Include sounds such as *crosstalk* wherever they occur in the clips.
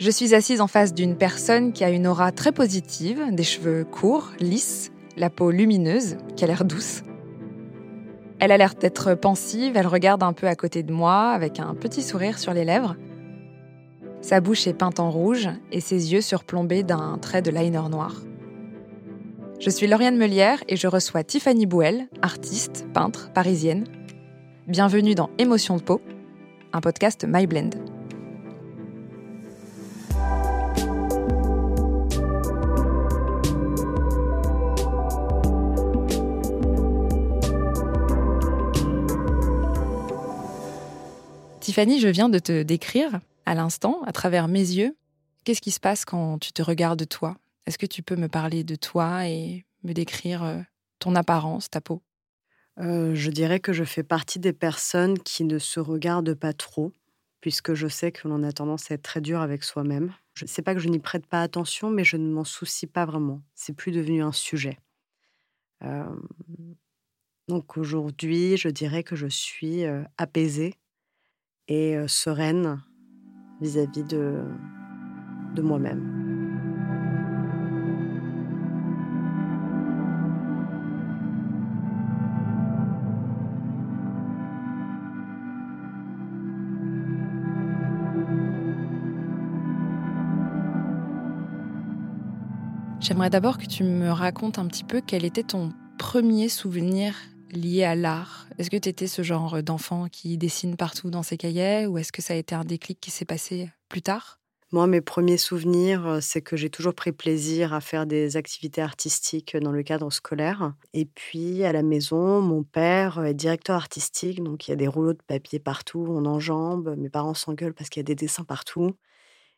Je suis assise en face d'une personne qui a une aura très positive, des cheveux courts, lisses, la peau lumineuse, qui a l'air douce. Elle a l'air d'être pensive, elle regarde un peu à côté de moi avec un petit sourire sur les lèvres. Sa bouche est peinte en rouge et ses yeux surplombés d'un trait de liner noir. Je suis Lauriane Melière et je reçois Tiffany Bouel, artiste, peintre, parisienne. Bienvenue dans Émotion de peau, un podcast My Blend. Tiffany, je viens de te décrire à l'instant, à travers mes yeux. Qu'est-ce qui se passe quand tu te regardes toi? Est-ce que tu peux me parler de toi et me décrire euh, ton apparence, ta peau? Euh, Je dirais que je fais partie des personnes qui ne se regardent pas trop, puisque je sais que l'on a tendance à être très dur avec soi-même. Je ne sais pas que je n'y prête pas attention, mais je ne m'en soucie pas vraiment. C'est plus devenu un sujet. Euh, donc aujourd'hui, je dirais que je suis apaisée et sereine vis-à-vis de, de moi-même. J'aimerais d'abord que tu me racontes un petit peu quel était ton premier souvenir lié à l'art Est-ce que tu étais ce genre d'enfant qui dessine partout dans ses cahiers ou est-ce que ça a été un déclic qui s'est passé plus tard? Moi, mes premiers souvenirs, euh, c'est que j'ai toujours pris plaisir à faire des activités artistiques dans le cadre scolaire. Et puis, à la maison, mon père est directeur artistique, donc il y a des rouleaux de papier partout, on enjambe, mes parents s'engueulent parce qu'il y a des dessins partout.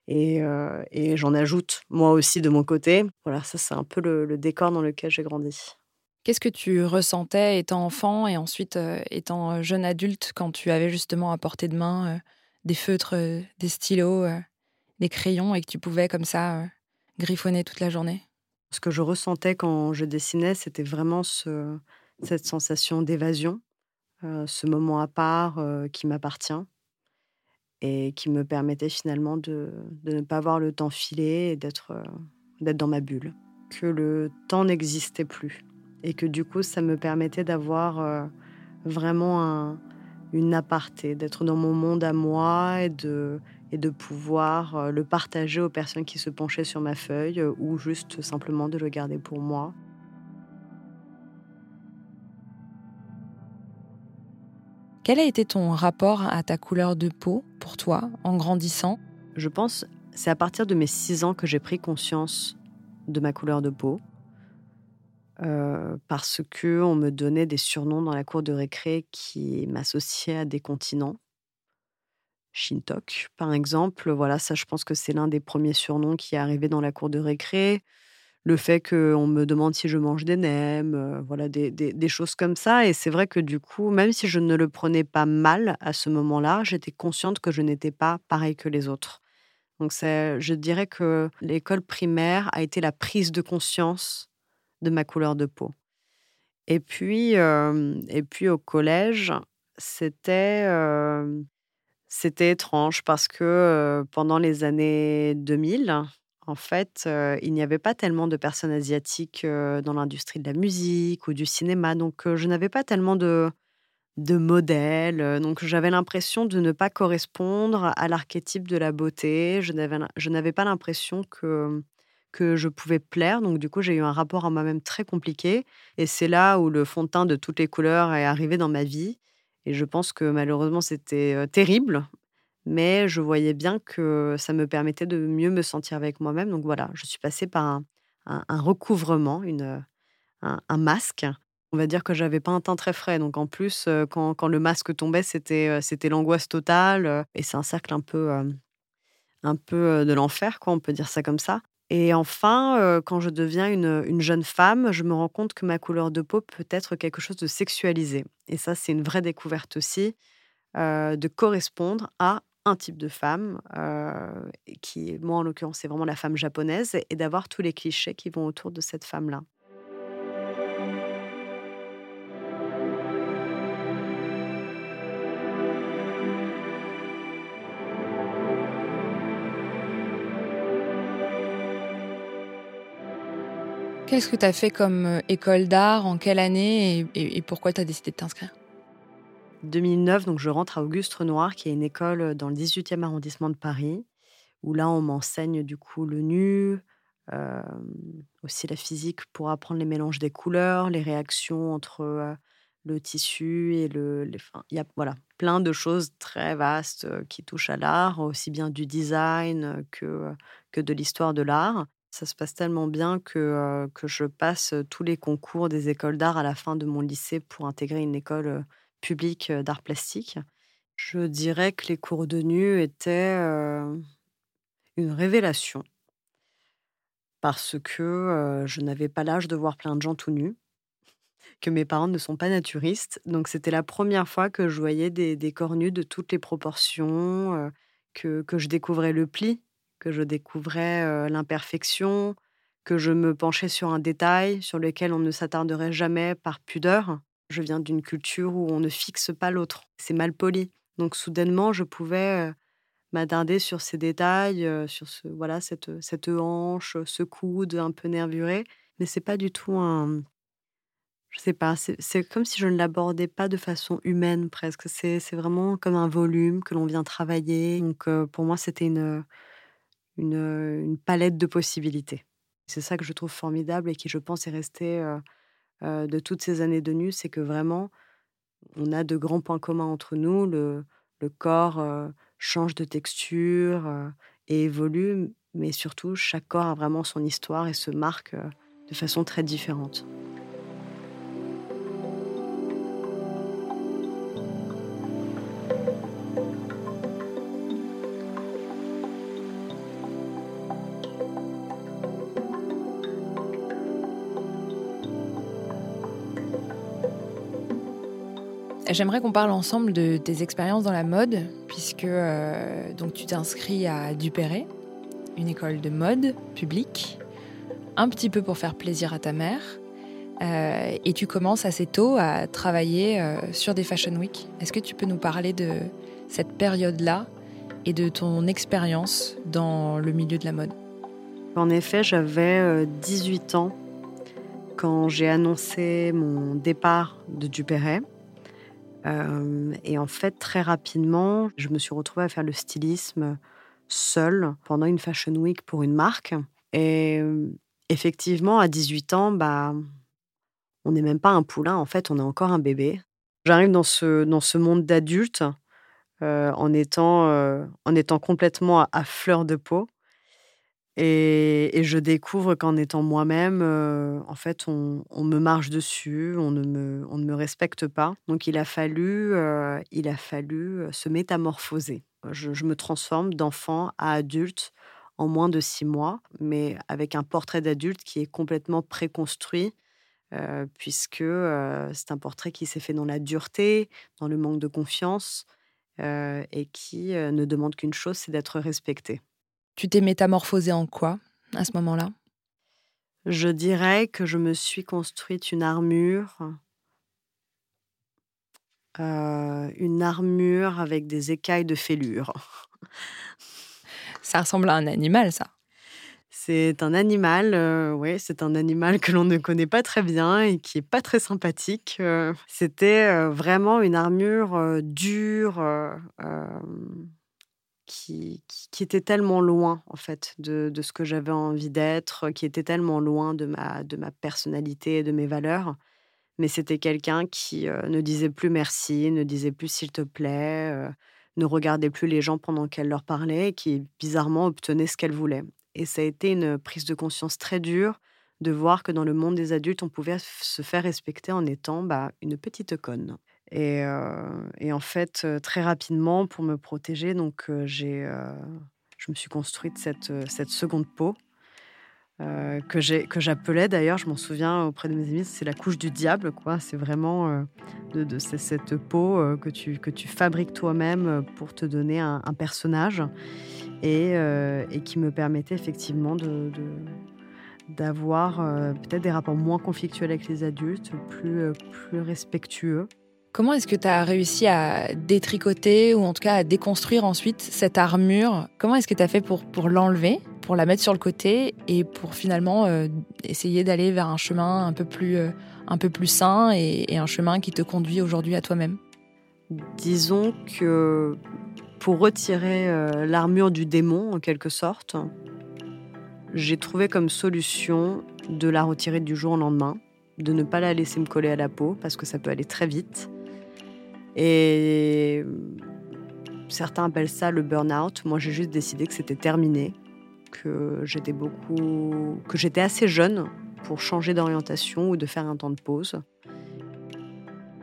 Et, euh, j'en ajoute moi aussi de mon côté. Voilà, ça c'est un peu le décor dans lequel j'ai grandi. Qu'est-ce que tu ressentais étant enfant et ensuite euh, étant euh, jeune adulte quand tu avais justement à portée de main euh, des feutres, des stylos, des crayons et que tu pouvais comme ça griffonner toute la journée? Ce que je ressentais quand je dessinais, c'était vraiment cette sensation d'évasion, ce moment à part qui m'appartient et qui me permettait finalement de, de, ne pas voir le temps filer et d'être dans ma bulle. Que le temps n'existait plus et que du coup, ça me permettait d'avoir euh, vraiment une aparté, d'être dans mon monde à moi et de, et de pouvoir euh, le partager aux personnes qui se penchaient sur ma feuille euh, ou juste simplement de le garder pour moi. Quel a été ton rapport à ta couleur de peau pour toi en grandissant? Je pense c'est à partir de mes six ans que j'ai pris conscience de ma couleur de peau. Parce que on me donnait des surnoms dans la cour de récré qui m'associaient à des continents. Shintok, par exemple, voilà, ça, je pense que c'est l'un des premiers surnoms qui est arrivé dans la cour de récré. Le fait qu'on me demande si je mange des nems, voilà, des, des, choses comme ça. Et c'est vrai que du coup, même si je ne le prenais pas mal à ce moment-là, j'étais consciente que je n'étais pas pareil que les autres. Donc, je dirais que l'école primaire a été la prise de conscience de ma couleur de peau. Et puis, et puis au collège, c'était c'était étrange parce que pendant les années 2000, en fait, il n'y avait pas tellement de personnes asiatiques dans l'industrie de la musique ou du cinéma, donc je n'avais pas tellement de de modèles. Donc j'avais l'impression de ne pas correspondre à l'archétype de la beauté. Je n'avais pas l'impression que que je pouvais plaire. Donc, du coup, j'ai eu un rapport à moi-même très compliqué. Et c'est là où le fond de teint de toutes les couleurs est arrivé dans ma vie. Et je pense que malheureusement, c'était terrible. Mais je voyais bien que ça me permettait de mieux me sentir avec moi-même. Donc voilà, je suis passée par un, recouvrement, une, un, masque. On va dire que j'avais pas un teint très frais. Donc en plus, quand, quand le masque tombait, c'était, c'était l'angoisse totale. Et c'est un cercle un peu, un peu de l'enfer, quoi, on peut dire ça comme ça. Et enfin, quand je deviens une, jeune femme, je me rends compte que ma couleur de peau peut être quelque chose de sexualisé. Et ça, c'est une vraie découverte aussi, de correspondre à un type de femme, qui, moi en l'occurrence, c'est vraiment la femme japonaise, et d'avoir tous les clichés qui vont autour de cette femme-là. Qu'est-ce que tu as fait comme euh, école d'art En quelle année et, pourquoi tu as décidé de t'inscrire? 2009, donc je rentre à Auguste Renoir, qui est une école dans le 18e arrondissement de Paris, où là on m'enseigne du coup le nu, euh, aussi la physique pour apprendre les mélanges des couleurs, les réactions entre euh, le tissu et le. il y a voilà, plein de choses très vastes qui touchent à l'art, aussi bien du design que, que de l'histoire de l'art. Ça se passe tellement bien que, que je passe tous les concours des écoles d'art à la fin de mon lycée pour intégrer une école publique d'art plastique. Je dirais que les cours de nu étaient une révélation parce que je n'avais pas l'âge de voir plein de gens tout nus, que mes parents ne sont pas naturistes. Donc c'était la première fois que je voyais des, corps nus de toutes les proportions, que, que je découvrais le pli que je découvrais l'imperfection, que je me penchais sur un détail sur lequel on ne s'attarderait jamais par pudeur. Je viens d'une culture où on ne fixe pas l'autre, c'est mal poli. Donc soudainement, je pouvais m'attarder sur ces détails, sur ce, voilà, cette, cette hanche, ce coude un peu nervuré. Mais c'est pas du tout un. Je sais pas, c'est comme si je ne l'abordais pas de façon humaine presque. C'est vraiment comme un volume que l'on vient travailler. Donc pour moi, c'était une une, palette de possibilités. C'est ça que je trouve formidable et qui, je pense, est resté de toutes ces années de nu, c'est que vraiment, on a de grands points communs entre nous. Le, corps change de texture et évolue, mais surtout, chaque corps a vraiment son histoire et se marque de façon très différente. J'aimerais qu'on parle ensemble de tes expériences dans la mode, puisque euh, donc tu t'inscris à Dupéré, une école de mode publique, un petit peu pour faire plaisir à ta mère, euh, et tu commences assez tôt à travailler euh, sur des Fashion Week. Est-ce que tu peux nous parler de cette période-là et de ton expérience dans le milieu de la mode? En effet, j'avais 18 ans quand j'ai annoncé mon départ de Dupéret et en fait, très rapidement, je me suis retrouvée à faire le stylisme seule pendant une Fashion Week pour une marque. Et effectivement, à 18 ans, bah, on n'est même pas un poulain, en fait, on est encore un bébé. J'arrive dans ce, dans ce monde d'adultes en, étant, en étant complètement à fleur de peau. Et, je découvre qu'en étant moi-même, en fait, on, me marche dessus, on ne, me, respecte pas. Donc, il a fallu, il a fallu se métamorphoser. Je, me transforme d'enfant à adulte en moins de six mois, mais avec un portrait d'adulte qui est complètement préconstruit, puisque c'est un portrait qui s'est fait dans la dureté, dans le manque de confiance, et qui ne demande qu'une chose, c'est d'être respecté. Tu t'es métamorphosée en quoi à ce moment-là? Je dirais que je me suis construite une armure. Euh, une armure avec des écailles de fêlure. *laughs* ça ressemble à un animal, ça. C'est un animal, euh, oui, c'est un animal que l'on ne connaît pas très bien et qui est pas très sympathique. Euh. C'était vraiment une armure dure, qui, était tellement loin en fait de, ce que j'avais envie d'être, qui était tellement loin de ma, de ma personnalité et de mes valeurs. Mais c'était quelqu'un qui euh, ne disait plus merci, ne disait plus s'il te plaît, euh, ne regardait plus les gens pendant qu'elle leur parlait, qui bizarrement obtenait ce qu'elle voulait. Et ça a été une prise de conscience très dure de voir que dans le monde des adultes, on pouvait se faire respecter en étant bah, une petite conne. Et, et, en fait, très rapidement, pour me protéger, donc j'ai, je me suis construite cette, cette seconde peau que, j'appelais d'ailleurs, je m'en souviens auprès de mes amis, c'est la couche du diable. Quoi. C'est vraiment de, cette peau que, tu, que tu fabriques toi-même pour te donner un, personnage et, et, qui me permettait effectivement de, d'avoir peut-être des rapports moins conflictuels avec les adultes, plus, plus respectueux. Comment est-ce que tu as réussi à détricoter ou en tout cas à déconstruire ensuite cette armure? Comment est-ce que tu as fait pour, pour l'enlever pour la mettre sur le côté et pour finalement essayer d'aller vers un chemin un peu plus, un peu plus sain et un chemin qui te conduit aujourd'hui à toi-même? Disons que pour retirer l'armure du démon, en quelque sorte, j'ai trouvé comme solution de la retirer du jour au lendemain, de ne pas la laisser me coller à la peau parce que ça peut aller très vite. Et certains appellent ça le burn-out. Moi, j'ai juste décidé que c'était terminé, que j'étais beaucoup, que j'étais assez jeune pour changer d'orientation ou de faire un temps de pause.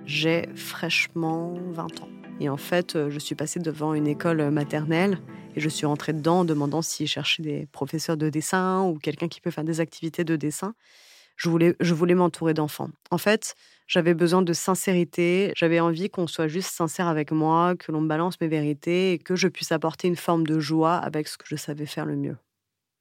J'ai fraîchement 20 ans. Et en fait, je suis passée devant une école maternelle et je suis rentrée dedans en demandant s'ils cherchaient des professeurs de dessin ou quelqu'un qui peut faire des activités de dessin. Je voulais, je voulais m'entourer d'enfants. En fait, j'avais besoin de sincérité. J'avais envie qu'on soit juste sincère avec moi, que l'on me balance mes vérités et que je puisse apporter une forme de joie avec ce que je savais faire le mieux.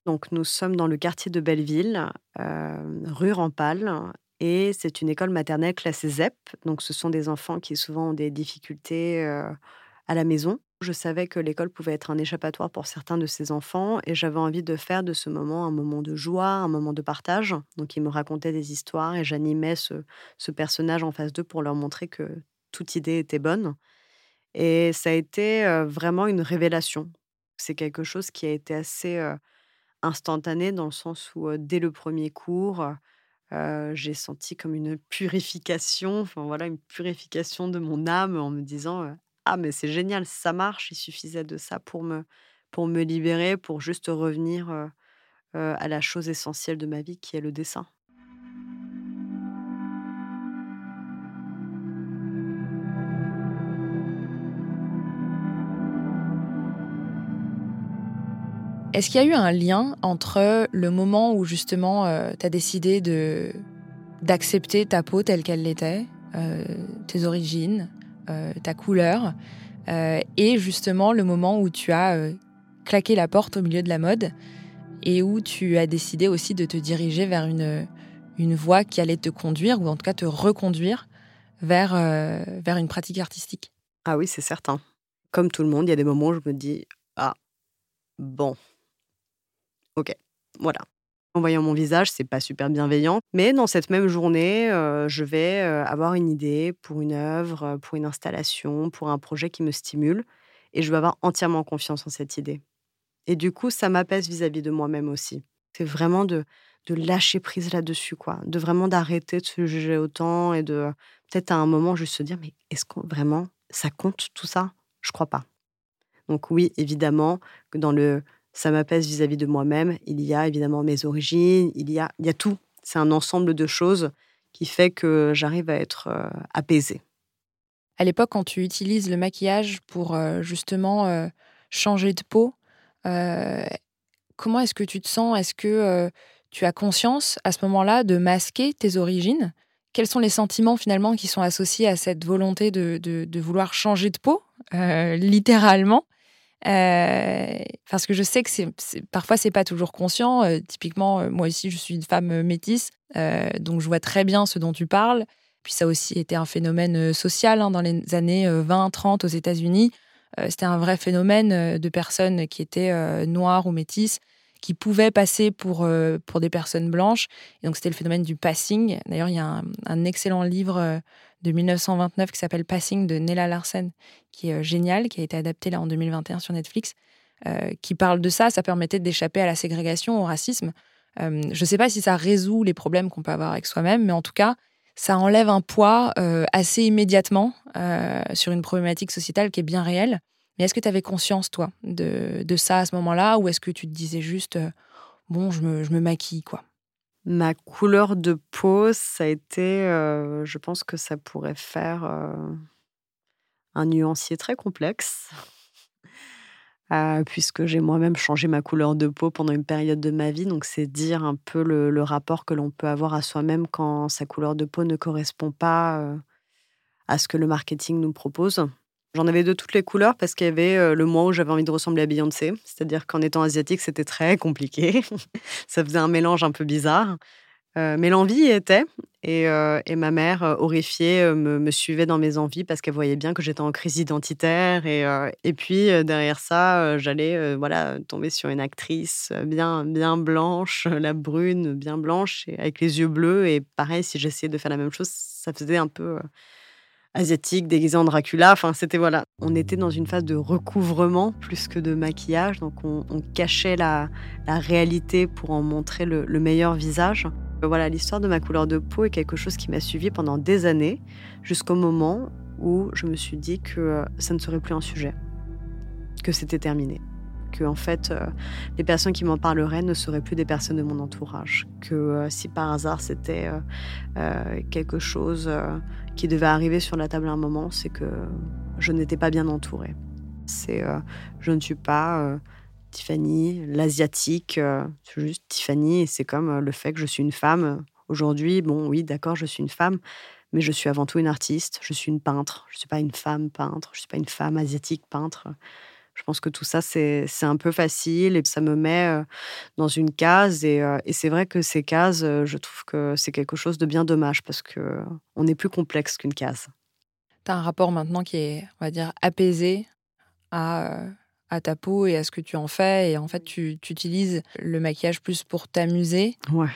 Donc, nous sommes dans le quartier de Belleville, euh, rue Rampal, et c'est une école maternelle classée ZEP. Donc, ce sont des enfants qui souvent ont des difficultés euh, à la maison. Je savais que l'école pouvait être un échappatoire pour certains de ces enfants et j'avais envie de faire de ce moment un moment de joie, un moment de partage. Donc ils me racontaient des histoires et j'animais ce, personnage en face d'eux pour leur montrer que toute idée était bonne. Et ça a été vraiment une révélation. C'est quelque chose qui a été assez instantané dans le sens où dès le premier cours, j'ai senti comme une purification, enfin voilà, une purification de mon âme en me disant ah mais c'est génial, ça marche, il suffisait de ça pour me, pour me libérer, pour juste revenir à la chose essentielle de ma vie qui est le dessin. Est-ce qu'il y a eu un lien entre le moment où justement tu as décidé d'accepter ta peau telle qu'elle l'était, tes origines, euh, ta couleur, euh, et justement le moment où tu as euh, claqué la porte au milieu de la mode et où tu as décidé aussi de te diriger vers une, une voie qui allait te conduire, ou en tout cas te reconduire vers, vers une pratique artistique. Ah oui, c'est certain. Comme tout le monde, il y a des moments où je me dis, ah, bon, ok, voilà. En voyant mon visage, c'est pas super bienveillant. Mais dans cette même journée, euh, je vais euh, avoir une idée pour une œuvre, euh, pour une installation, pour un projet qui me stimule. Et je vais avoir entièrement confiance en cette idée. Et du coup, ça m'apaise vis-à-vis de moi-même aussi. C'est vraiment de, de lâcher prise là-dessus, quoi. De vraiment d'arrêter de se juger autant et de peut-être à un moment juste se dire, mais est-ce que vraiment ça compte tout ça? Je crois pas. Donc oui, évidemment, que dans le ça m'apaise vis-à-vis de moi-même. Il y a évidemment mes origines, il y a, il y a tout. C'est un ensemble de choses qui fait que j'arrive à être euh, apaisée. À l'époque, quand tu utilises le maquillage pour euh, justement euh, changer de peau, comment est-ce que tu te sens? Est-ce que tu as conscience à ce moment-là de masquer tes origines? Quels sont les sentiments finalement qui sont associés à cette volonté de, de, de vouloir changer de peau, littéralement? Euh, parce que je sais que c'est, parfois c'est pas toujours conscient. Euh, typiquement, euh, moi aussi, je suis une femme métisse, donc je vois très bien ce dont tu parles. Puis ça a aussi été un phénomène social hein, dans les années 20-30 aux États-Unis. c'était un vrai phénomène de personnes qui étaient noires ou métisses qui pouvaient passer pour, pour des personnes blanches. Et donc c'était le phénomène du passing. D'ailleurs, il y a un excellent livre de 1929 qui s'appelle Passing de Nella Larsen, qui est euh, génial, qui a été adapté là en 2021 sur Netflix, euh, qui parle de ça. Ça permettait d'échapper à la ségrégation, au racisme. Euh, je ne sais pas si ça résout les problèmes qu'on peut avoir avec soi-même, mais en tout cas, ça enlève un poids assez immédiatement sur une problématique sociétale qui est bien réelle. Mais est-ce que tu avais conscience, toi, de, ça à ce moment-là, ou est-ce que tu te disais juste, bon, je me, je me maquille, quoi? Ma couleur de peau, ça a été, je pense que ça pourrait faire, un nuancier très complexe. *laughs* puisque j'ai moi-même changé ma couleur de peau pendant une période de ma vie, donc c'est dire un peu le rapport que l'on peut avoir à soi-même quand sa couleur de peau ne correspond pas, à ce que le marketing nous propose. J'en avais de toutes les couleurs parce qu'il y avait euh, le mois où j'avais envie de ressembler à Beyoncé. C'est-à-dire qu'en étant asiatique, c'était très compliqué. *laughs* ça faisait un mélange un peu bizarre. mais l'envie y était. Et, et, ma mère, horrifiée, me, suivait dans mes envies parce qu'elle voyait bien que j'étais en crise identitaire. Et, et puis, derrière ça, j'allais voilà, tomber sur une actrice bien, bien blanche, la brune, bien blanche, avec les yeux bleus. Et pareil, si j'essayais de faire la même chose, ça faisait un peu asiatique, déguisé en Dracula. Enfin, c'était voilà. On était dans une phase de recouvrement plus que de maquillage, donc on, cachait la, réalité pour en montrer le, meilleur visage. Voilà, l'histoire de ma couleur de peau est quelque chose qui m'a suivi pendant des années, jusqu'au moment où je me suis dit que euh, ça ne serait plus un sujet, que c'était terminé que en fait euh, les personnes qui m'en parleraient ne seraient plus des personnes de mon entourage, que euh, si par hasard c'était quelque chose qui devait arriver sur la table à un moment, c'est que je n'étais pas bien entourée. C'est je ne suis pas Tiffany, l'asiatique, juste Tiffany et c'est comme le fait que je suis une femme. Aujourd'hui, bon oui, d'accord, je suis une femme, mais je suis avant tout une artiste, je suis une peintre, je ne suis pas une femme peintre, je ne suis pas une femme asiatique peintre. Je pense que tout ça, c'est un peu facile et ça me met dans une case. Et, et c'est vrai que ces cases, je trouve que c'est quelque chose de bien dommage parce qu'on est plus complexe qu'une case. Tu as un rapport maintenant qui est, on va dire, apaisé à, à ta peau et à ce que tu en fais. Et en fait, tu, tu utilises le maquillage plus pour t'amuser? Ouais.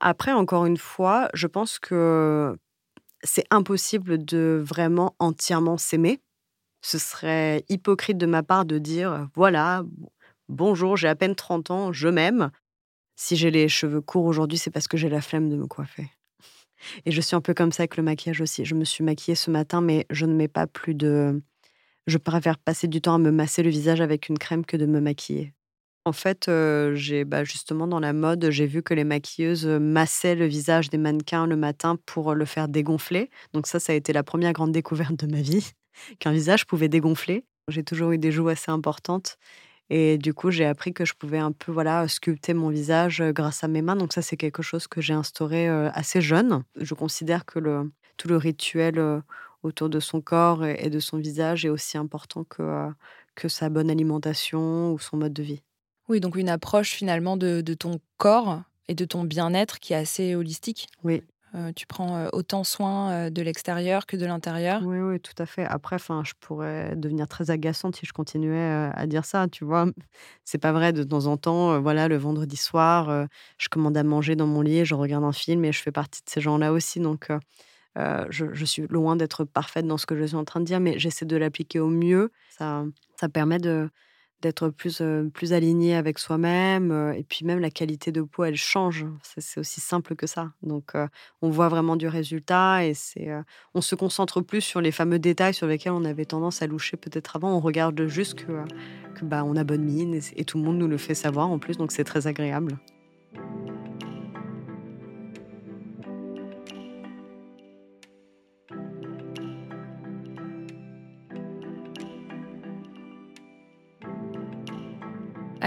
Après, encore une fois, je pense que c'est impossible de vraiment entièrement s'aimer ce serait hypocrite de ma part de dire voilà, bonjour, j'ai à peine 30 ans, je m'aime. Si j'ai les cheveux courts aujourd'hui, c'est parce que j'ai la flemme de me coiffer. Et je suis un peu comme ça avec le maquillage aussi. Je me suis maquillée ce matin, mais je ne mets pas plus de. Je préfère passer du temps à me masser le visage avec une crème que de me maquiller. En fait, j'ai bah, justement dans la mode, j'ai vu que les maquilleuses massaient le visage des mannequins le matin pour le faire dégonfler. Donc ça, ça a été la première grande découverte de ma vie qu'un visage pouvait dégonfler. J'ai toujours eu des joues assez importantes. Et du coup, j'ai appris que je pouvais un peu voilà sculpter mon visage grâce à mes mains. Donc ça, c'est quelque chose que j'ai instauré assez jeune. Je considère que le, tout le rituel autour de son corps et de son visage est aussi important que, que sa bonne alimentation ou son mode de vie. Oui, donc une approche finalement de, de ton corps et de ton bien-être qui est assez holistique. Oui, euh, tu prends euh, autant soin euh, de l'extérieur que de l'intérieur. Oui, oui, tout à fait. Après, je pourrais devenir très agaçante si je continuais à dire ça, tu vois. *laughs* C'est pas vrai, de temps en temps, voilà, le vendredi soir, je commande à manger dans mon lit, je regarde un film et je fais partie de ces gens-là aussi. Donc, je, je, suis loin d'être parfaite dans ce que je suis en train de dire, mais j'essaie de l'appliquer au mieux. Ça, ça permet de, d'être plus, plus aligné avec soi-même. et puis même la qualité de peau, elle change. C'est aussi simple que ça. Donc on voit vraiment du résultat et c'est on se concentre plus sur les fameux détails sur lesquels on avait tendance à loucher peut-être avant. On regarde juste que, que bah, on a bonne mine et, et tout le monde nous le fait savoir en plus. Donc c'est très agréable.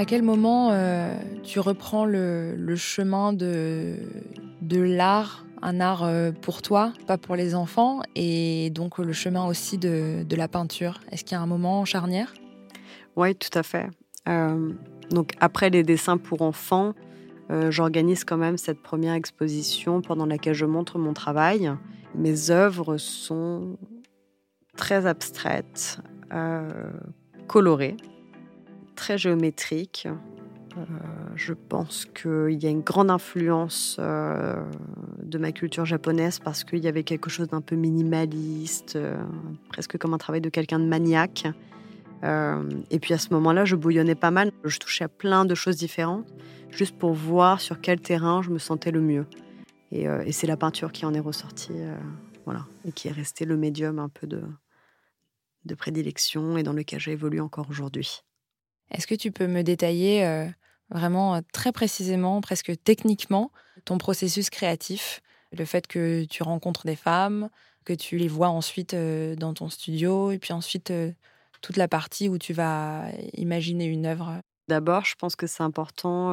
À quel moment euh, tu reprends le, chemin de, de l'art, un art euh, pour toi, pas pour les enfants, et donc le chemin aussi de, de la peinture? Est-ce qu'il y a un moment charnière? Oui, tout à fait. Euh, donc après les dessins pour enfants, j'organise quand même cette première exposition pendant laquelle je montre mon travail. Mes œuvres sont très abstraites, colorées très géométrique. Euh, je pense qu'il y a une grande influence euh, de ma culture japonaise parce qu'il y avait quelque chose d'un peu minimaliste, euh, presque comme un travail de quelqu'un de maniaque. et puis à ce moment-là, je bouillonnais pas mal. Je touchais à plein de choses différentes, juste pour voir sur quel terrain je me sentais le mieux. Et, c'est la peinture qui en est ressortie, voilà, et qui est resté le médium un peu de, de prédilection et dans lequel j'ai évolué encore aujourd'hui. Est-ce que tu peux me détailler euh, vraiment euh, très précisément, presque techniquement, ton processus créatif Le fait que tu rencontres des femmes, que tu les vois ensuite euh, dans ton studio, et puis ensuite toute la partie où tu vas imaginer une œuvre? D'abord, je pense que c'est important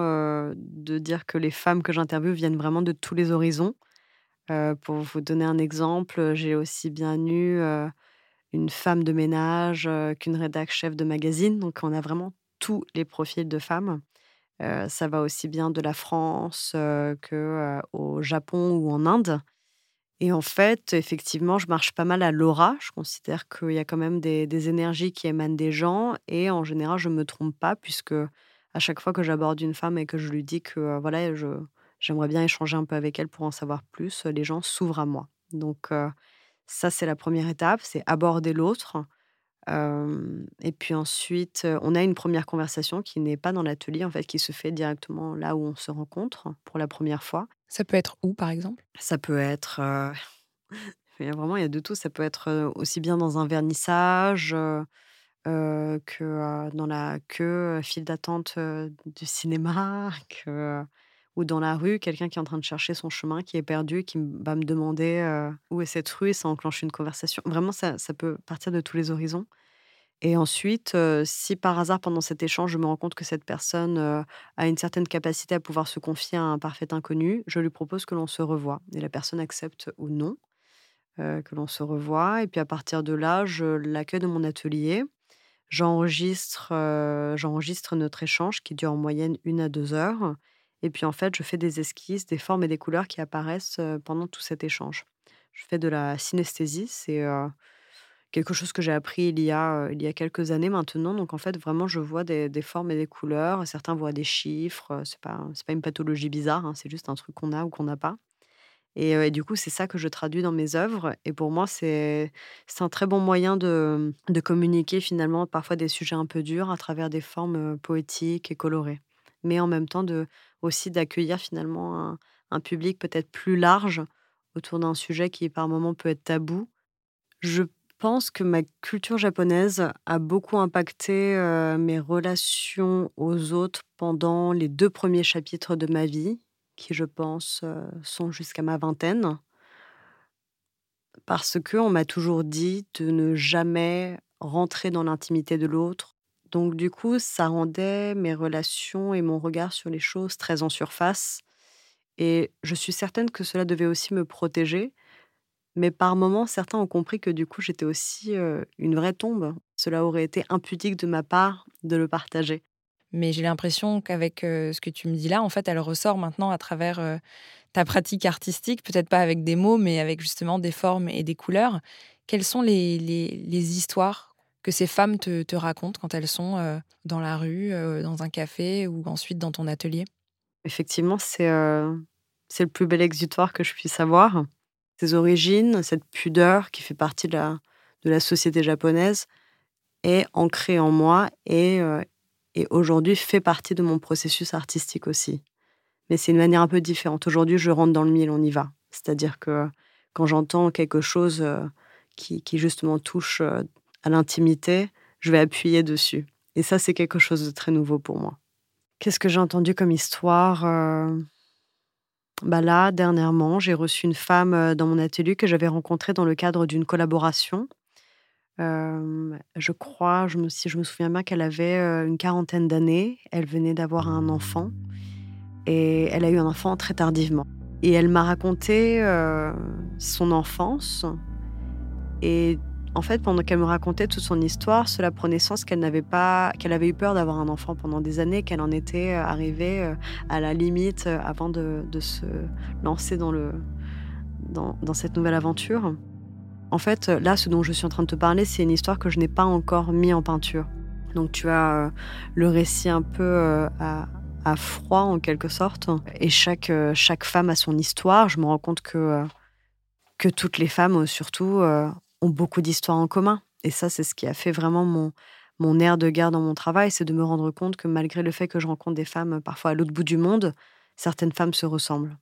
de dire que les femmes que j'interviewe viennent vraiment de tous les horizons. pour vous donner un exemple, j'ai aussi bien eu une femme de ménage qu'une rédac chef de magazine. Donc, on a vraiment tous les profils de femmes. ça va aussi bien de la France que au Japon ou en Inde. Et en fait, effectivement, je marche pas mal à l'aura. Je considère qu'il y a quand même des, énergies qui émanent des gens. Et en général, je ne me trompe pas, puisque à chaque fois que j'aborde une femme et que je lui dis que voilà, je, j'aimerais bien échanger un peu avec elle pour en savoir plus, les gens s'ouvrent à moi. Donc, ça, c'est la première étape, c'est aborder l'autre. Et puis ensuite, on a une première conversation qui n'est pas dans l'atelier, en fait, qui se fait directement là où on se rencontre pour la première fois. Ça peut être où, par exemple? Ça peut être. *laughs* il y a vraiment, il y a de tout. Ça peut être aussi bien dans un vernissage que dans la queue, file d'attente du cinéma, *laughs* que ou dans la rue, quelqu'un qui est en train de chercher son chemin, qui est perdu, qui va me demander où est cette rue et ça enclenche une conversation. Vraiment, ça, peut partir de tous les horizons. Et ensuite, si par hasard, pendant cet échange, je me rends compte que cette personne a une certaine capacité à pouvoir se confier à un parfait inconnu, je lui propose que l'on se revoie. Et la personne accepte ou non que l'on se revoie. Et puis à partir de là, je l'accueille dans mon atelier. J'enregistre notre échange qui dure en moyenne une à deux heures. Et puis en fait, je fais des esquisses, des formes et des couleurs qui apparaissent pendant tout cet échange. Je fais de la synesthésie, c'est quelque chose que j'ai appris il y, a, il y a quelques années maintenant. Donc en fait, vraiment, je vois des, formes et des couleurs. Certains voient des chiffres. C'est pas, c'est pas une pathologie bizarre, hein, c'est juste un truc qu'on a ou qu'on n'a pas. Et, du coup, c'est ça que je traduis dans mes œuvres. Et pour moi, c'est un très bon moyen de, de communiquer finalement parfois des sujets un peu durs à travers des formes poétiques et colorées. Mais en même temps, de, aussi d'accueillir finalement un, public peut-être plus large autour d'un sujet qui par moments peut être tabou. Je pense que ma culture japonaise a beaucoup impacté mes relations aux autres pendant les deux premiers chapitres de ma vie, qui je pense sont jusqu'à ma vingtaine. Parce qu'on m'a toujours dit de ne jamais rentrer dans l'intimité de l'autre, donc du coup, ça rendait mes relations et mon regard sur les choses très en surface. Et je suis certaine que cela devait aussi me protéger. Mais par moments, certains ont compris que du coup, j'étais aussi une vraie tombe. Cela aurait été impudique de ma part de le partager. Mais j'ai l'impression qu'avec ce que tu me dis là, en fait, elle ressort maintenant à travers ta pratique artistique, peut-être pas avec des mots, mais avec justement des formes et des couleurs. Quelles sont les, les histoires que ces femmes te, racontent quand elles sont euh, dans la rue, euh, dans un café ou ensuite dans ton atelier? Effectivement, c'est euh, le plus bel exutoire que je puisse avoir. Ses origines, cette pudeur qui fait partie de la, de la société japonaise est ancrée en moi et, et aujourd'hui fait partie de mon processus artistique aussi. Mais c'est une manière un peu différente. Aujourd'hui, je rentre dans le mille, on y va. C'est-à-dire que quand j'entends quelque chose qui, qui, justement touche à l'intimité, je vais appuyer dessus. Et ça, c'est quelque chose de très nouveau pour moi. Qu'est-ce que j'ai entendu comme histoire euh, bah Là, dernièrement, j'ai reçu une femme euh, dans mon atelier que j'avais rencontrée dans le cadre d'une collaboration. Euh, je crois, je me, si je me souviens bien, qu'elle avait une quarantaine d'années. Elle venait d'avoir un enfant. Et elle a eu un enfant très tardivement. Et elle m'a raconté son enfance. Et en fait, pendant qu'elle me racontait toute son histoire, cela prenait sens qu'elle n'avait pas, qu'elle avait eu peur d'avoir un enfant pendant des années, qu'elle en était euh, arrivée euh, à la limite euh, avant de, se lancer dans, le, dans, cette nouvelle aventure. En fait, là, ce dont je suis en train de te parler, c'est une histoire que je n'ai pas encore mis en peinture. Donc tu as le récit un peu à, froid en quelque sorte, et chaque, chaque femme a son histoire. Je me rends compte que, que toutes les femmes, surtout, ont beaucoup d'histoires en commun. Et ça, c'est ce qui a fait vraiment mon, mon air de guerre dans mon travail, c'est de me rendre compte que malgré le fait que je rencontre des femmes euh, parfois à l'autre bout du monde, certaines femmes se ressemblent.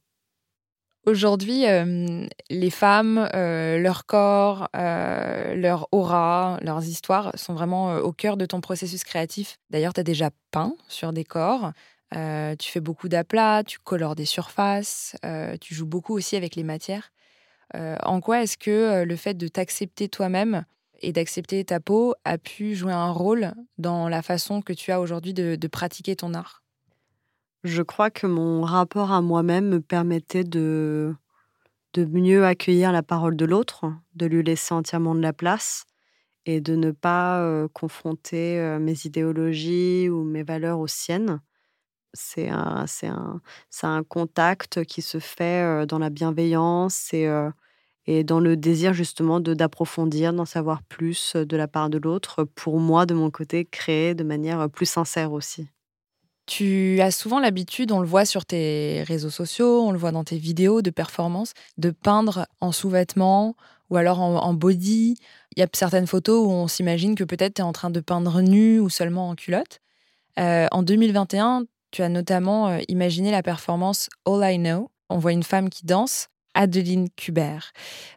Aujourd'hui, euh, les femmes, euh, leur corps, leur aura, leurs histoires sont vraiment au cœur de ton processus créatif. D'ailleurs, tu as déjà peint sur des corps, tu fais beaucoup d'aplats, tu colores des surfaces, tu joues beaucoup aussi avec les matières. Euh, en quoi est-ce que euh, le fait de t'accepter toi-même et d'accepter ta peau a pu jouer un rôle dans la façon que tu as aujourd'hui de, pratiquer ton art? Je crois que mon rapport à moi-même me permettait de, de mieux accueillir la parole de l'autre, de lui laisser entièrement de la place et de ne pas euh, confronter mes idéologies ou mes valeurs aux siennes. C'est un, c'est un, un contact qui se fait dans la bienveillance et, et dans le désir justement de d'approfondir, d'en savoir plus de la part de l'autre. Pour moi, de mon côté, créer de manière plus sincère aussi. Tu as souvent l'habitude, on le voit sur tes réseaux sociaux, on le voit dans tes vidéos de performance, de peindre en sous-vêtements ou alors en, body. Il y a certaines photos où on s'imagine que peut-être tu es en train de peindre nu ou seulement en culotte. En 2021, tu as notamment euh, imaginé la performance All I Know. On voit une femme qui danse, Adeline Kubert,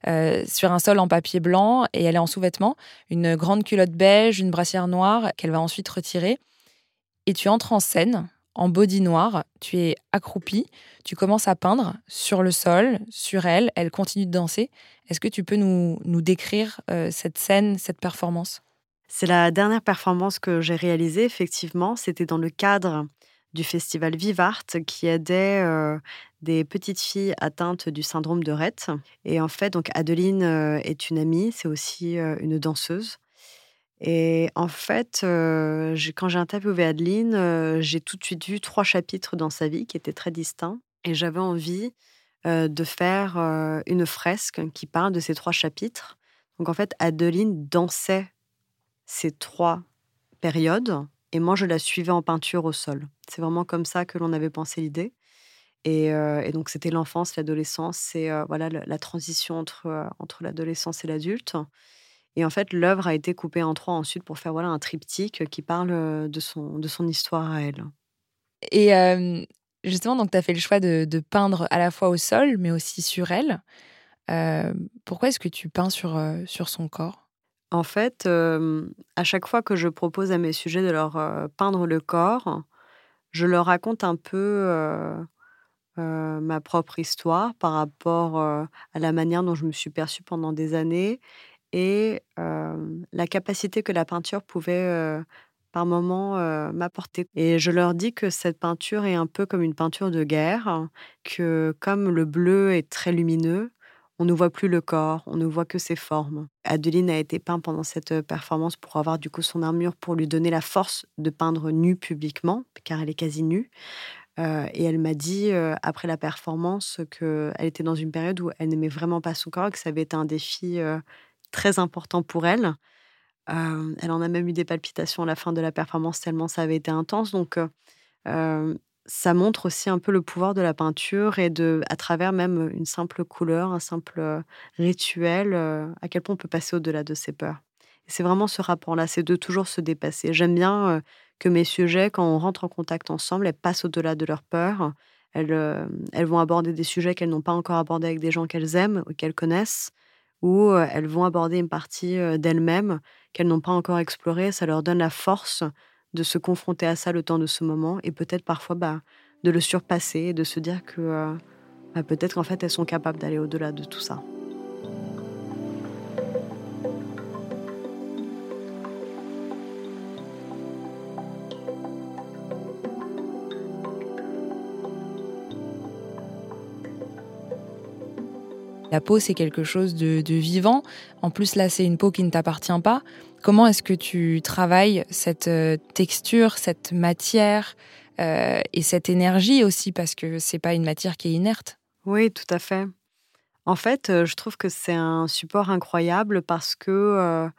euh, sur un sol en papier blanc et elle est en sous-vêtements, une grande culotte beige, une brassière noire qu'elle va ensuite retirer. Et tu entres en scène en body noir, tu es accroupi, tu commences à peindre sur le sol, sur elle, elle continue de danser. Est-ce que tu peux nous, décrire euh, cette scène, cette performance? C'est la dernière performance que j'ai réalisée, effectivement. C'était dans le cadre du festival Vivart qui aidait des petites filles atteintes du syndrome de Rett. Et en fait, donc Adeline est une amie, c'est aussi une danseuse. Et en fait, quand j'ai interviewé Adeline, j'ai tout de suite vu trois chapitres dans sa vie qui étaient très distincts. Et j'avais envie de faire une fresque qui parle de ces trois chapitres. Donc en fait, Adeline dansait ces trois périodes et moi, je la suivais en peinture au sol. C'est vraiment comme ça que l'on avait pensé l'idée. Et, donc, c'était l'enfance, l'adolescence, et voilà la, transition entre, entre l'adolescence et l'adulte. Et en fait, l'œuvre a été coupée en trois ensuite pour faire voilà un triptyque qui parle de son, de son histoire à elle. Et justement, donc tu as fait le choix de, peindre à la fois au sol, mais aussi sur elle. pourquoi est-ce que tu peins sur, sur son corps? En fait, à chaque fois que je propose à mes sujets de leur peindre le corps, je leur raconte un peu ma propre histoire par rapport à la manière dont je me suis perçue pendant des années et la capacité que la peinture pouvait par moments m'apporter. Et je leur dis que cette peinture est un peu comme une peinture de guerre, que comme le bleu est très lumineux, on ne voit plus le corps, on ne voit que ses formes. Adeline a été peinte pendant cette performance pour avoir du coup son armure, pour lui donner la force de peindre nue publiquement, car elle est quasi nue. et elle m'a dit, après la performance, qu'elle était dans une période où elle n'aimait vraiment pas son corps, que ça avait été un défi très important pour elle. elle en a même eu des palpitations à la fin de la performance tellement ça avait été intense. Donc, ça montre aussi un peu le pouvoir de la peinture et de, à travers même une simple couleur, un simple rituel, à quel point on peut passer au-delà de ses peurs. c'est vraiment ce rapport-là, c'est de toujours se dépasser. J'aime bien que mes sujets, quand on rentre en contact ensemble, elles passent au-delà de leurs peurs. Elles, elles vont aborder des sujets qu'elles n'ont pas encore abordés avec des gens qu'elles aiment ou qu'elles connaissent où elles vont aborder une partie d'elles-mêmes qu'elles n'ont pas encore explorée. Ça leur donne la force de se confronter à ça le temps de ce moment et peut-être parfois bah, de le surpasser et de se dire que bah, peut-être qu'en fait elles sont capables d'aller au-delà de tout ça. La peau, c'est quelque chose de, vivant. En plus, là, c'est une peau qui ne t'appartient pas. Comment est-ce que tu travailles cette euh, texture, cette matière euh, et cette énergie aussi, parce que c'est pas une matière qui est inerte Oui, tout à fait. En fait, euh, je trouve que c'est un support incroyable parce que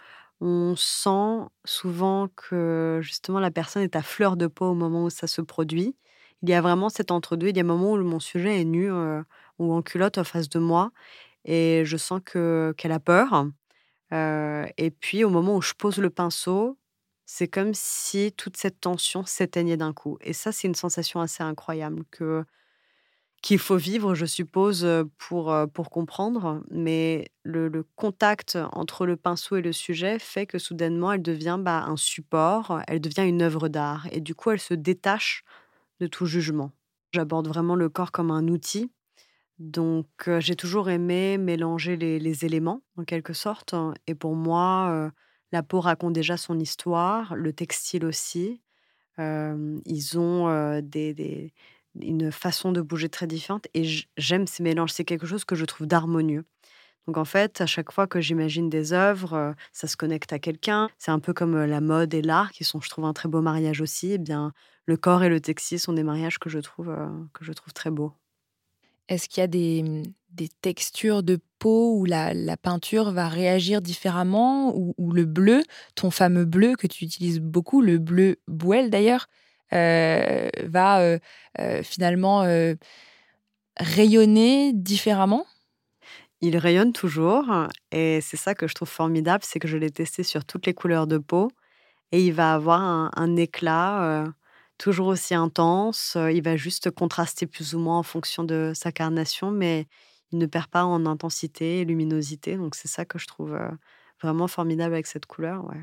on sent souvent que justement la personne est à fleur de peau au moment où ça se produit. Il y a vraiment cet entre-deux. Il y a un moment où mon sujet est nu ou en culotte en face de moi et je sens que qu'elle a peur. Et puis au moment où je pose le pinceau, c'est comme si toute cette tension s'éteignait d'un coup. Et ça, c'est une sensation assez incroyable que qu'il faut vivre, je suppose, pour, pour comprendre. Mais le, contact entre le pinceau et le sujet fait que soudainement, elle devient bah, un support, elle devient une œuvre d'art. Et du coup, elle se détache de tout jugement. J'aborde vraiment le corps comme un outil donc, j'ai toujours aimé mélanger les éléments, en quelque sorte hein, et pour moi, la peau raconte déjà son histoire, le textile aussi. ils ont, des une façon de bouger très différente et j'aime ces mélanges. C'est quelque chose que je trouve d'harmonieux. Donc en fait, à chaque fois que j'imagine des œuvres, ça se connecte à quelqu'un. C'est un peu comme la mode et l'art qui sont, je trouve, un très beau mariage aussi. Eh bien, le corps et le textile sont des mariages que je trouve, que je trouve très beaux. Est-ce qu'il y a des, mmh, textures de peau où la, peinture va réagir différemment ou, le bleu, ton fameux bleu que tu utilises beaucoup, le bleu Bouel d'ailleurs, va finalement rayonner différemment? Il rayonne toujours et c'est ça que je trouve formidable, c'est que je l'ai testé sur toutes les couleurs de peau et il va avoir un, éclat toujours aussi intense. Il va juste contraster plus ou moins en fonction de sa carnation, mais il ne perd pas en intensité et luminosité. Donc c'est ça que je trouve vraiment formidable avec cette couleur. Ouais.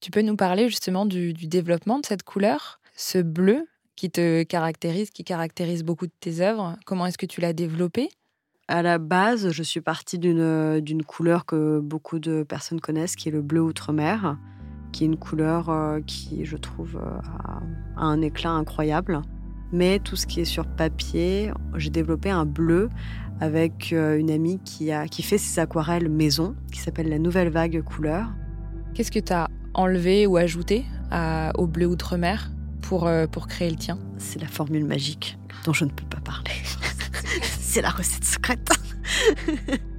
Tu peux nous parler justement du, du développement de cette couleur, ce bleu qui te caractérise, qui caractérise beaucoup de tes œuvres. Comment est-ce que tu l'as développé? À la base, je suis partie d'une, d'une couleur que beaucoup de personnes connaissent, qui est le bleu outre-mer, qui est une couleur euh, qui, je trouve, euh, a, un éclat incroyable. Mais tout ce qui est sur papier, j'ai développé un bleu avec euh, une amie qui, a, qui fait ses aquarelles maison, qui s'appelle la Nouvelle Vague Couleur. Qu'est-ce que tu as enlevé ou ajouté au bleu outre-mer pour, pour créer le tien? C'est la formule magique dont je ne peux pas parler. *laughs* c'est la recette secrète. *laughs*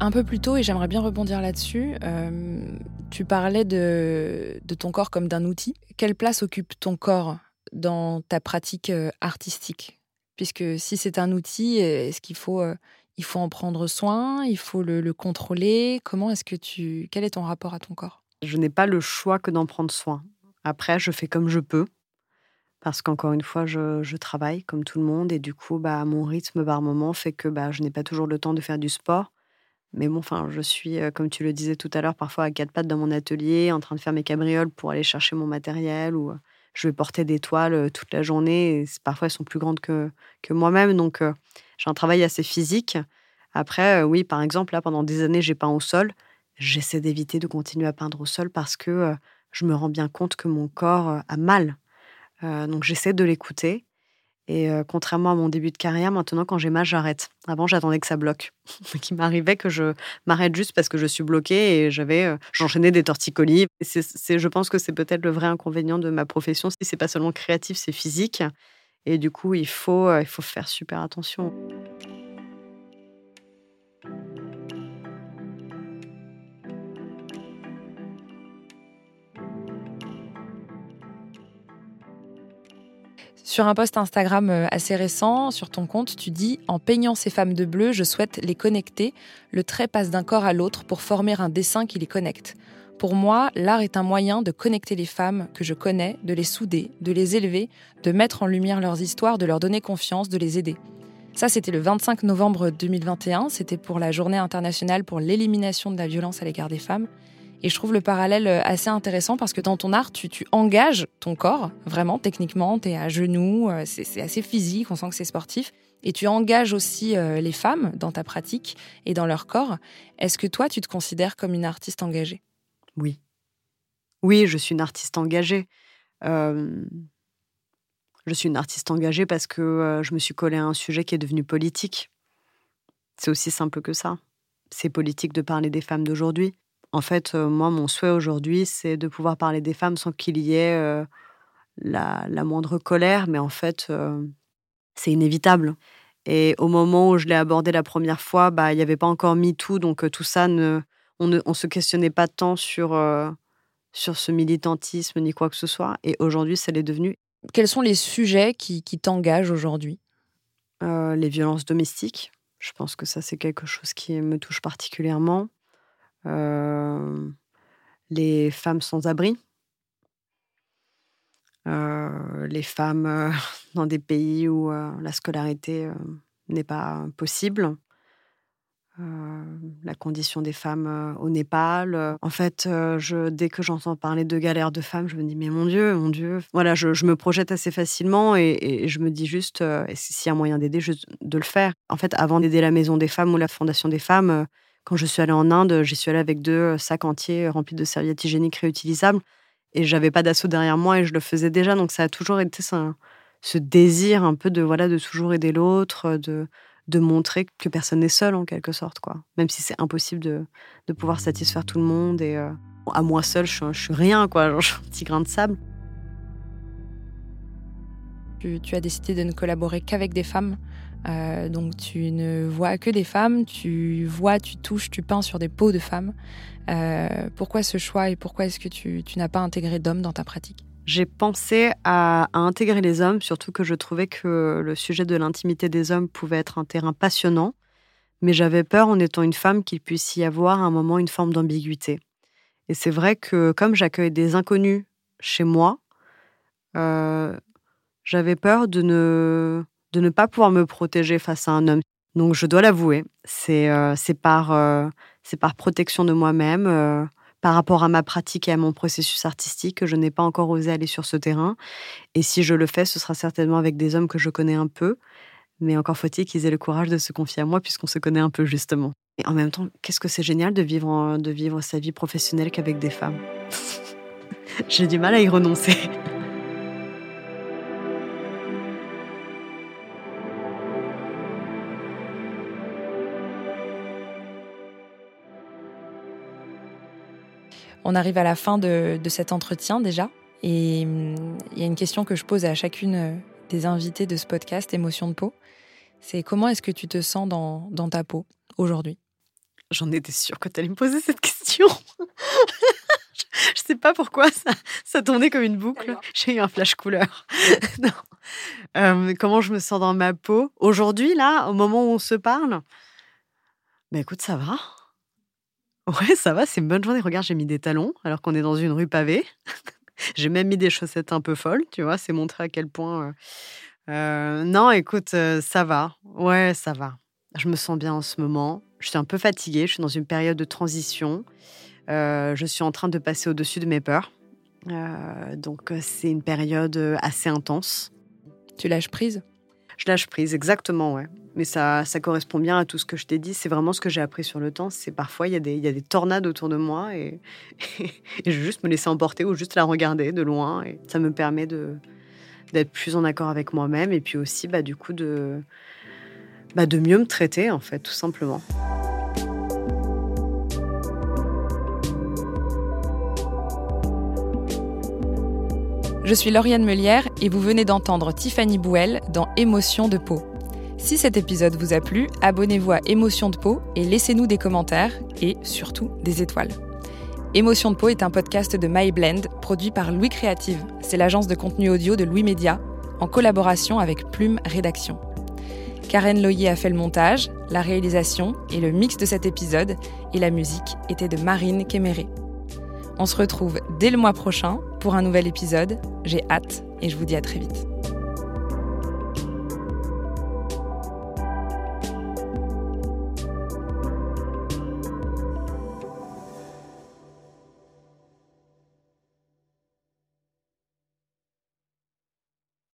Un peu plus tôt, et j'aimerais bien rebondir là-dessus, euh, tu parlais de, ton corps comme d'un outil. Quelle place occupe ton corps dans ta pratique euh, artistique? Puisque si c'est un outil, est-ce qu'il faut, euh, il faut en prendre soin? Il faut le, le contrôler? Comment est-ce que tu... Quel est ton rapport à ton corps? Je n'ai pas le choix que d'en prendre soin. Après, je fais comme je peux parce qu'encore une fois, je, travaille comme tout le monde et du coup, bah, mon rythme par moment fait que bah, je n'ai pas toujours le temps de faire du sport. Mais bon, enfin, je suis, euh, comme tu le disais tout à l'heure, parfois à quatre pattes dans mon atelier, en train de faire mes cabrioles pour aller chercher mon matériel ou euh, je vais porter des toiles euh, toute la journée. Parfois, elles sont plus grandes que, que moi-même. Donc, j'ai un travail assez physique. Après, oui, par exemple, là, pendant des années, j'ai peint au sol. J'essaie d'éviter de continuer à peindre au sol parce que je me rends bien compte que mon corps a mal donc j'essaie de l'écouter. Et euh, contrairement à mon début de carrière, maintenant, quand j'ai mal, j'arrête. Avant, j'attendais que ça bloque. *laughs* Il m'arrivait que je m'arrête juste parce que je suis bloquée et j'avais, euh, j'enchaînais des torticolis. c'est, je pense que c'est peut-être le vrai inconvénient de ma profession. Si c'est pas seulement créatif, c'est physique. Et du coup, il faut, il faut faire super attention. Sur un post Instagram euh, assez récent, sur ton compte, tu dis En peignant ces femmes de bleu, je souhaite les connecter. Le trait passe d'un corps à l'autre pour former un dessin qui les connecte. Pour moi, l'art est un moyen de connecter les femmes que je connais, de les souder, de les élever, de mettre en lumière leurs histoires, de leur donner confiance, de les aider. Ça, c'était le 25 novembre 2021. C'était pour la Journée internationale pour l'élimination de la violence à l'égard des femmes. Et je trouve le parallèle euh, assez intéressant parce que dans ton art, tu, engages ton corps, vraiment, techniquement, tu es à genoux, euh, c'est assez physique, on sent que c'est sportif. Et tu engages aussi euh, les femmes dans ta pratique et dans leur corps. Est-ce que toi, tu te considères comme une artiste engagée? Oui. Oui, je suis une artiste engagée. je suis une artiste engagée parce que je me suis collée à un sujet qui est devenu politique. C'est aussi simple que ça. C'est politique de parler des femmes d'aujourd'hui. En fait, moi, mon souhait aujourd'hui, c'est de pouvoir parler des femmes sans qu'il y ait la, moindre colère, mais en fait, c'est inévitable. Et au moment où je l'ai abordé la première fois, bah, il n'y avait pas encore MeToo, donc tout ça, ne, on ne se questionnait pas tant sur, sur ce militantisme ni quoi que ce soit. Et aujourd'hui, ça l'est devenu. Quels sont les sujets qui, qui t'engagent aujourd'hui? Les violences domestiques. Je pense que ça, c'est quelque chose qui me touche particulièrement. Les femmes sans abri, les femmes *laughs* dans des pays où la scolarité n'est pas possible. la condition des femmes au Népal. En fait, dès que j'entends parler de galère de femmes, je me dis mais mon Dieu, mon Dieu. Voilà, je, me projette assez facilement et, je me dis juste s'il y a moyen d'aider, de le faire. En fait, avant d'aider la Maison des femmes ou la Fondation des femmes, quand je suis allée en Inde, j'y suis allée avec deux sacs entiers remplis de serviettes hygiéniques réutilisables et j'avais pas d'assaut derrière moi et je le faisais déjà. Donc ça a toujours été ce désir un peu de voilà de toujours aider l'autre, de de montrer que personne n'est seul en quelque sorte, quoi. Même si c'est impossible de, de, pouvoir satisfaire tout le monde et euh, à moi seul, je, je, suis rien, quoi. je suis un petit grain de sable. Tu as décidé de ne collaborer qu'avec des femmes. Euh, donc tu ne vois que des femmes, tu vois, tu touches, tu peins sur des peaux de femmes. Euh, pourquoi ce choix et pourquoi est-ce que tu, n'as pas intégré d'hommes dans ta pratique? J'ai pensé à, intégrer les hommes, surtout que je trouvais que le sujet de l'intimité des hommes pouvait être un terrain passionnant, mais j'avais peur, en étant une femme, qu'il puisse y avoir à un moment une forme d'ambiguïté. Et c'est vrai que comme j'accueille des inconnus chez moi, euh, j'avais peur de ne, de ne pas pouvoir me protéger face à un homme. Donc je dois l'avouer, c'est euh, par, euh, par protection de moi-même par rapport à ma pratique et à mon processus artistique que je n'ai pas encore osé aller sur ce terrain. Et si je le fais, ce sera certainement avec des hommes que je connais un peu. Mais encore faut-il qu'ils aient le courage de se confier à moi puisqu'on se connaît un peu justement. Et en même temps, qu'est-ce que c'est génial de vivre, de vivre sa vie professionnelle qu'avec des femmes. *laughs* J'ai du mal à y renoncer. On arrive à la fin de, cet entretien déjà. Et hum, il y a une question que je pose à chacune euh, des invités de ce podcast, Émotion de peau. C'est comment est-ce que tu te sens dans, ta peau aujourd'hui? J'en étais sûre que tu allais me poser cette question. *laughs* je sais pas pourquoi ça, ça tournait comme une boucle. J'ai eu un flash couleur. *laughs* Euh, comment je me sens dans ma peau? Aujourd'hui, là, au moment où on se parle, ben écoute, ça va. Ouais, ça va, c'est une bonne journée. Regarde, j'ai mis des talons alors qu'on est dans une rue pavée. *laughs* j'ai même mis des chaussettes un peu folles, tu vois, c'est montrer à quel point. Euh, euh, non, écoute, euh, ça va. Ouais, ça va. Je me sens bien en ce moment. Je suis un peu fatiguée, je suis dans une période de transition. je suis en train de passer au-dessus de mes peurs. donc, c'est une période assez intense. Tu lâches prise? Je lâche prise, exactement, ouais mais ça, ça correspond bien à tout ce que je t'ai dit. C'est vraiment ce que j'ai appris sur le temps. C'est parfois, il y, a des, y a des tornades autour de moi *laughs* et, je veux juste me laisser emporter ou juste la regarder de loin. Et ça me permet de, d'être plus en accord avec moi-même et puis aussi, bah, du coup, de, bah, de mieux me traiter, en fait, tout simplement. Je suis Lauriane Melière et vous venez d'entendre Tiffany Bouel dans Émotion de peau. Si cet épisode vous a plu, abonnez-vous à Émotion de peau et laissez-nous des commentaires et surtout des étoiles. Émotion de peau est un podcast de MyBlend produit par Louis Créative. C'est l'agence de contenu audio de Louis Média en collaboration avec Plume Rédaction. Karen Loyer a fait le montage, la réalisation et le mix de cet épisode et la musique était de Marine Kéméré. On se retrouve dès le mois prochain pour un nouvel épisode. J'ai hâte et je vous dis à très vite.